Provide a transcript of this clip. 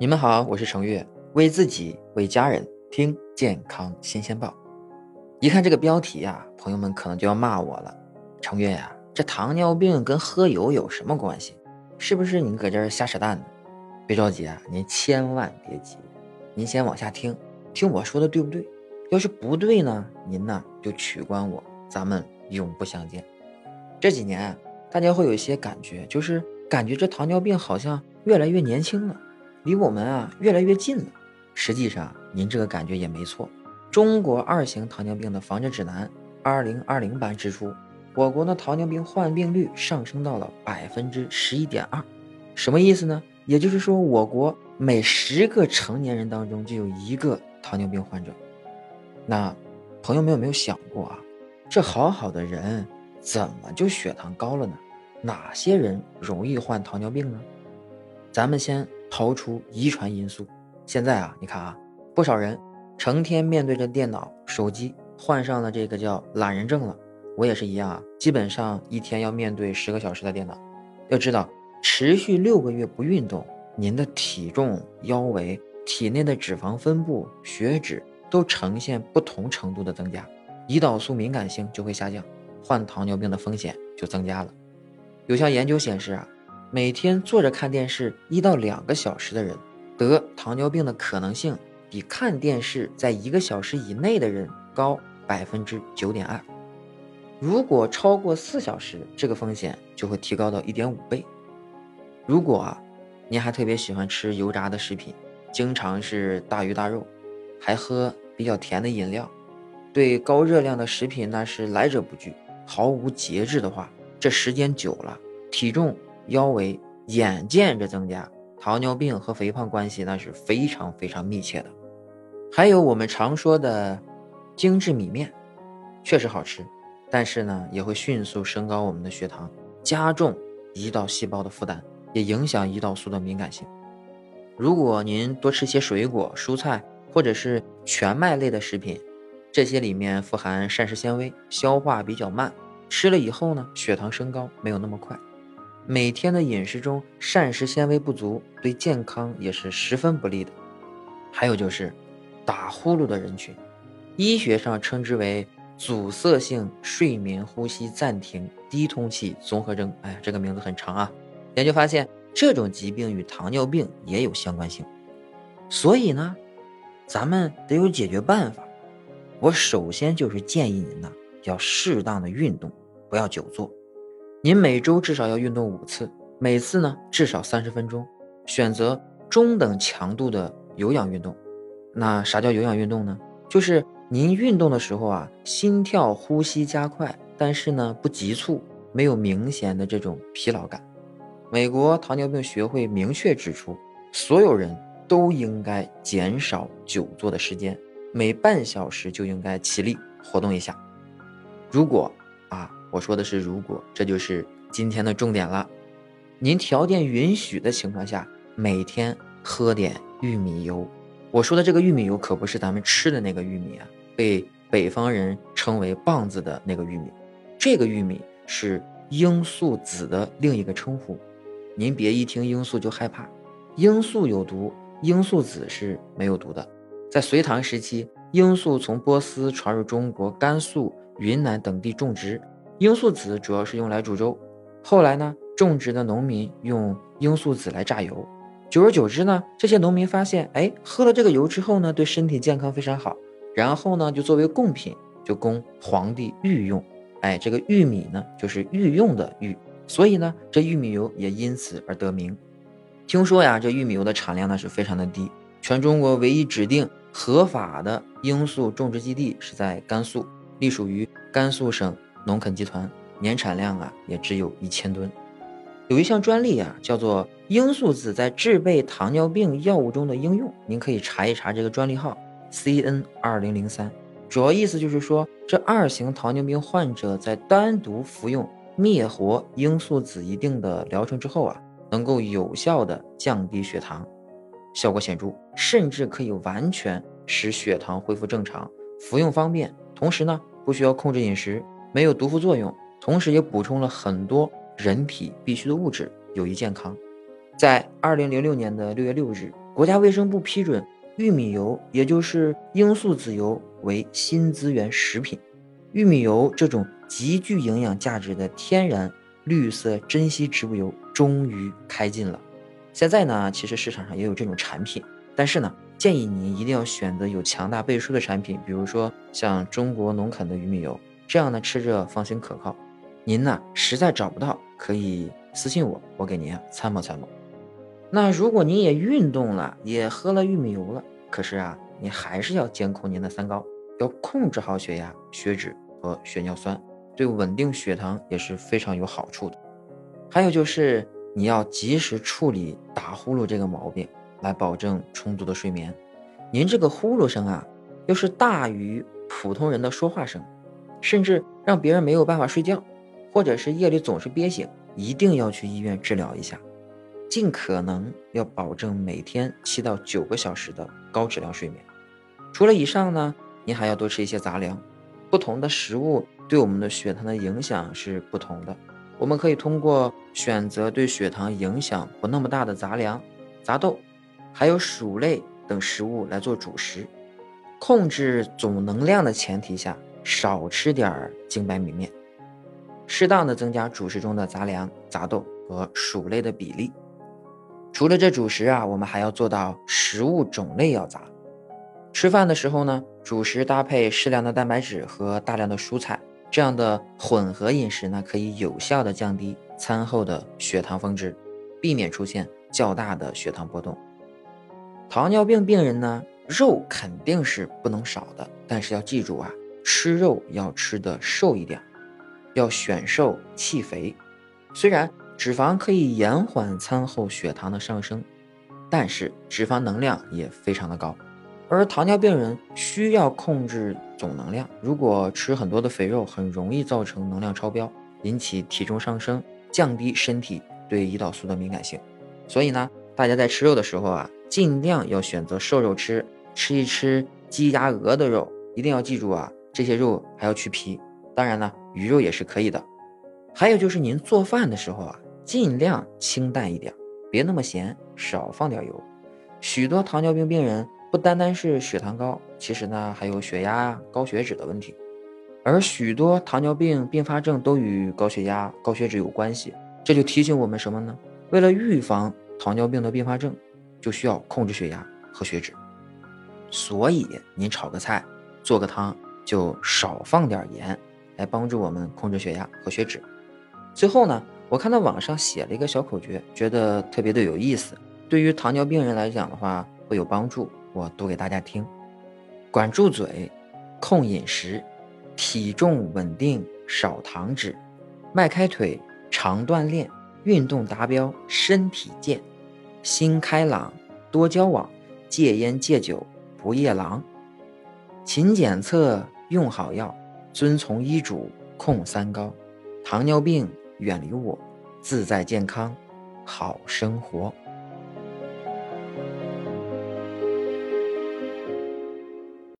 你们好，我是程月，为自己为家人听健康新鲜报。一看这个标题呀，朋友们可能就要骂我了。程月呀，这糖尿病跟喝油有什么关系？是不是你搁这儿瞎扯淡呢？别着急啊，您千万别急，您先往下听，听我说的对不对？要是不对呢，您呢就取关我，咱们永不相见。这几年，大家会有一些感觉，就是感觉这糖尿病好像越来越年轻了，离我们啊越来越近了。实际上，您这个感觉也没错。中国二型糖尿病的防治指南（二零二零版）指出，我国的糖尿病患病率上升到了百分之十一点二。什么意思呢？也就是说，我国每十个成年人当中就有一个糖尿病患者。那，朋友们有没有想过啊？这好好的人。怎么就血糖高了呢？哪些人容易患糖尿病呢？咱们先刨出遗传因素。现在啊，你看啊，不少人成天面对着电脑、手机，患上了这个叫懒人症了。我也是一样啊，基本上一天要面对十个小时的电脑。要知道，持续六个月不运动，您的体重、腰围、体内的脂肪分布、血脂都呈现不同程度的增加，胰岛素敏感性就会下降。患糖尿病的风险就增加了。有项研究显示啊，每天坐着看电视一到两个小时的人，得糖尿病的可能性比看电视在一个小时以内的人高百分之九点二。如果超过四小时，这个风险就会提高到一点五倍。如果啊，您还特别喜欢吃油炸的食品，经常是大鱼大肉，还喝比较甜的饮料，对高热量的食品那是来者不拒。毫无节制的话，这时间久了，体重、腰围眼见着增加，糖尿病和肥胖关系那是非常非常密切的。还有我们常说的精致米面，确实好吃，但是呢，也会迅速升高我们的血糖，加重胰岛细胞的负担，也影响胰岛素的敏感性。如果您多吃些水果、蔬菜或者是全麦类的食品。这些里面富含膳食纤维，消化比较慢，吃了以后呢，血糖升高没有那么快。每天的饮食中膳食纤维不足，对健康也是十分不利的。还有就是打呼噜的人群，医学上称之为阻塞性睡眠呼吸暂停低通气综合征。哎，这个名字很长啊。研究发现，这种疾病与糖尿病也有相关性。所以呢，咱们得有解决办法。我首先就是建议您呢，要适当的运动，不要久坐。您每周至少要运动五次，每次呢至少三十分钟，选择中等强度的有氧运动。那啥叫有氧运动呢？就是您运动的时候啊，心跳、呼吸加快，但是呢不急促，没有明显的这种疲劳感。美国糖尿病学会明确指出，所有人都应该减少久坐的时间。每半小时就应该起立活动一下。如果，我说的是如果，这就是今天的重点了。您条件允许的情况下，每天喝点玉米油。我说的这个玉米油可不是咱们吃的那个玉米啊，被北方人称为棒子的那个玉米。这个玉米是罂粟籽的另一个称呼。您别一听罂粟就害怕，罂粟有毒，罂粟籽是没有毒的。在隋唐时期，罂粟从波斯传入中国甘肃、云南等地种植，罂粟籽主要是用来煮粥。后来呢，种植的农民用罂粟籽来榨油，久而久之呢，这些农民发现，哎，喝了这个油之后呢，对身体健康非常好。然后呢，就作为贡品，就供皇帝御用。哎，这个玉米呢，就是御用的玉，所以呢，这玉米油也因此而得名。听说呀，这玉米油的产量呢是非常的低，全中国唯一指定。合法的罂粟种植基地是在甘肃，隶属于甘肃省农垦集团，年产量啊也只有一千吨。有一项专利啊，叫做罂粟籽在制备糖尿病药物中的应用，您可以查一查这个专利号 CN 二零零三。主要意思就是说，这二型糖尿病患者在单独服用灭活罂粟籽一定的疗程之后啊，能够有效的降低血糖。效果显著，甚至可以完全使血糖恢复正常，服用方便，同时呢不需要控制饮食，没有毒副作用，同时也补充了很多人体必需的物质，有益健康。在二零零六年的六月六日，国家卫生部批准玉米油，也就是罂粟籽油为新资源食品。玉米油这种极具营养价值的天然绿色珍稀植物油终于开禁了。现在呢，其实市场上也有这种产品，但是呢，建议您一定要选择有强大背书的产品，比如说像中国农垦的玉米油，这样呢吃着放心可靠。您呢实在找不到，可以私信我，我给您啊参谋参谋。那如果您也运动了，也喝了玉米油了，可是啊，你还是要监控您的三高，要控制好血压、血脂和血尿酸，对稳定血糖也是非常有好处的。还有就是你要及时处理打呼噜这个毛病，来保证充足的睡眠。您这个呼噜声啊，又是大于普通人的说话声，甚至让别人没有办法睡觉，或者是夜里总是憋醒，一定要去医院治疗一下。尽可能要保证每天七到九个小时的高质量睡眠。除了以上呢，您还要多吃一些杂粮。不同的食物对我们的血糖的影响是不同的。我们可以通过选择对血糖影响不那么大的杂粮、杂豆，还有薯类等食物来做主食。控制总能量的前提下，少吃点儿精白米面，适当的增加主食中的杂粮、杂豆和薯类的比例。除了这主食啊，我们还要做到食物种类要杂。吃饭的时候呢，主食搭配适量的蛋白质和大量的蔬菜，这样的混合饮食呢，可以有效的降低餐后的血糖峰值，避免出现较大的血糖波动。糖尿病病人呢，肉肯定是不能少的，但是要记住啊，吃肉要吃的瘦一点，要选瘦弃肥。虽然。脂肪可以延缓餐后血糖的上升，但是脂肪能量也非常的高，而糖尿病人需要控制总能量。如果吃很多的肥肉，很容易造成能量超标，引起体重上升，降低身体对胰岛素的敏感性。所以呢，大家在吃肉的时候啊，尽量要选择瘦肉吃，吃一吃鸡鸭鹅的肉，一定要记住啊，这些肉还要去皮。当然呢，鱼肉也是可以的。还有就是您做饭的时候啊。尽量清淡一点，别那么咸，少放点油。许多糖尿病病人不单单是血糖高，其实呢还有血压、高血脂的问题。而许多糖尿病并发症都与高血压、高血脂有关系。这就提醒我们什么呢？为了预防糖尿病的并发症，就需要控制血压和血脂。所以您炒个菜、做个汤，就少放点盐，来帮助我们控制血压和血脂。最后呢？我看到网上写了一个小口诀，觉得特别的有意思，对于糖尿病人来讲的话会有帮助，我读给大家听：管住嘴，控饮食，体重稳定，少糖脂，迈开腿，常锻炼，运动达标，身体健，心开朗，多交往，戒烟戒酒，不夜郎，勤检测，用好药，遵从医嘱，控三高，糖尿病。远离我，自在健康，好生活。